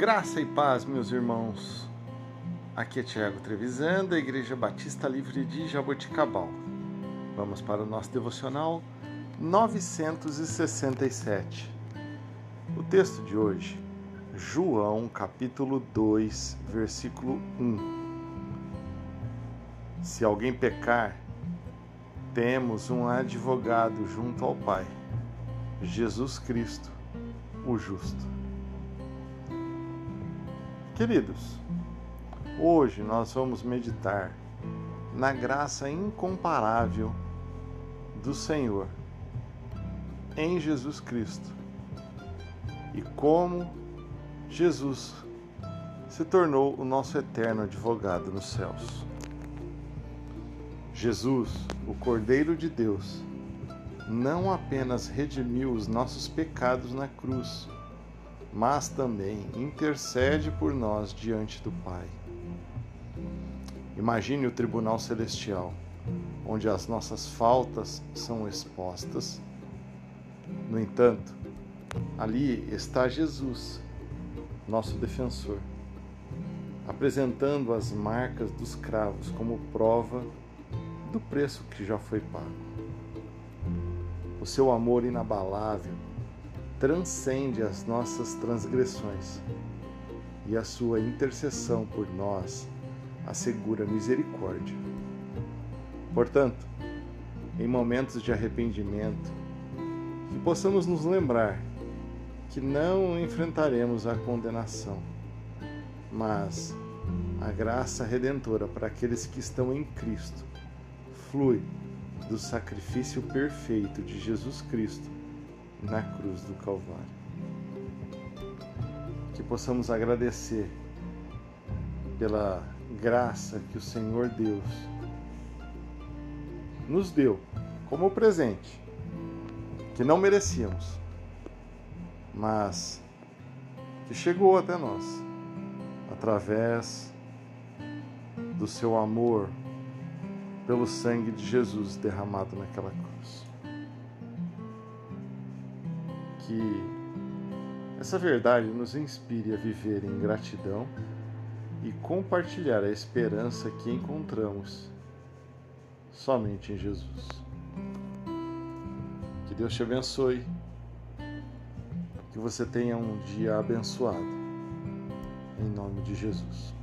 Graça e paz, meus irmãos. Aqui é Tiago Trevisan, da Igreja Batista Livre de Jaboticabal. Vamos para o nosso devocional 967. O texto de hoje, João, capítulo 2, versículo 1. Se alguém pecar, temos um advogado junto ao Pai, Jesus Cristo, o justo. Queridos, hoje nós vamos meditar na graça incomparável do Senhor em Jesus Cristo e como Jesus se tornou o nosso eterno advogado nos céus. Jesus, o Cordeiro de Deus, não apenas redimiu os nossos pecados na cruz, mas também intercede por nós diante do Pai. Imagine o tribunal celestial, onde as nossas faltas são expostas. No entanto, ali está Jesus, nosso defensor, apresentando as marcas dos cravos como prova do preço que já foi pago. O seu amor inabalável transcende as nossas transgressões e a sua intercessão por nós assegura misericórdia. Portanto, em momentos de arrependimento, que possamos nos lembrar que não enfrentaremos a condenação, mas a graça redentora para aqueles que estão em Cristo flui do sacrifício perfeito de Jesus Cristo na cruz do Calvário. Que possamos agradecer pela graça que o Senhor Deus nos deu como presente, que não merecíamos, mas que chegou até nós através do seu amor pelo sangue de Jesus derramado naquela cruz que essa verdade nos inspire a viver em gratidão e compartilhar a esperança que encontramos somente em Jesus. Que Deus te abençoe, que você tenha um dia abençoado, em nome de Jesus.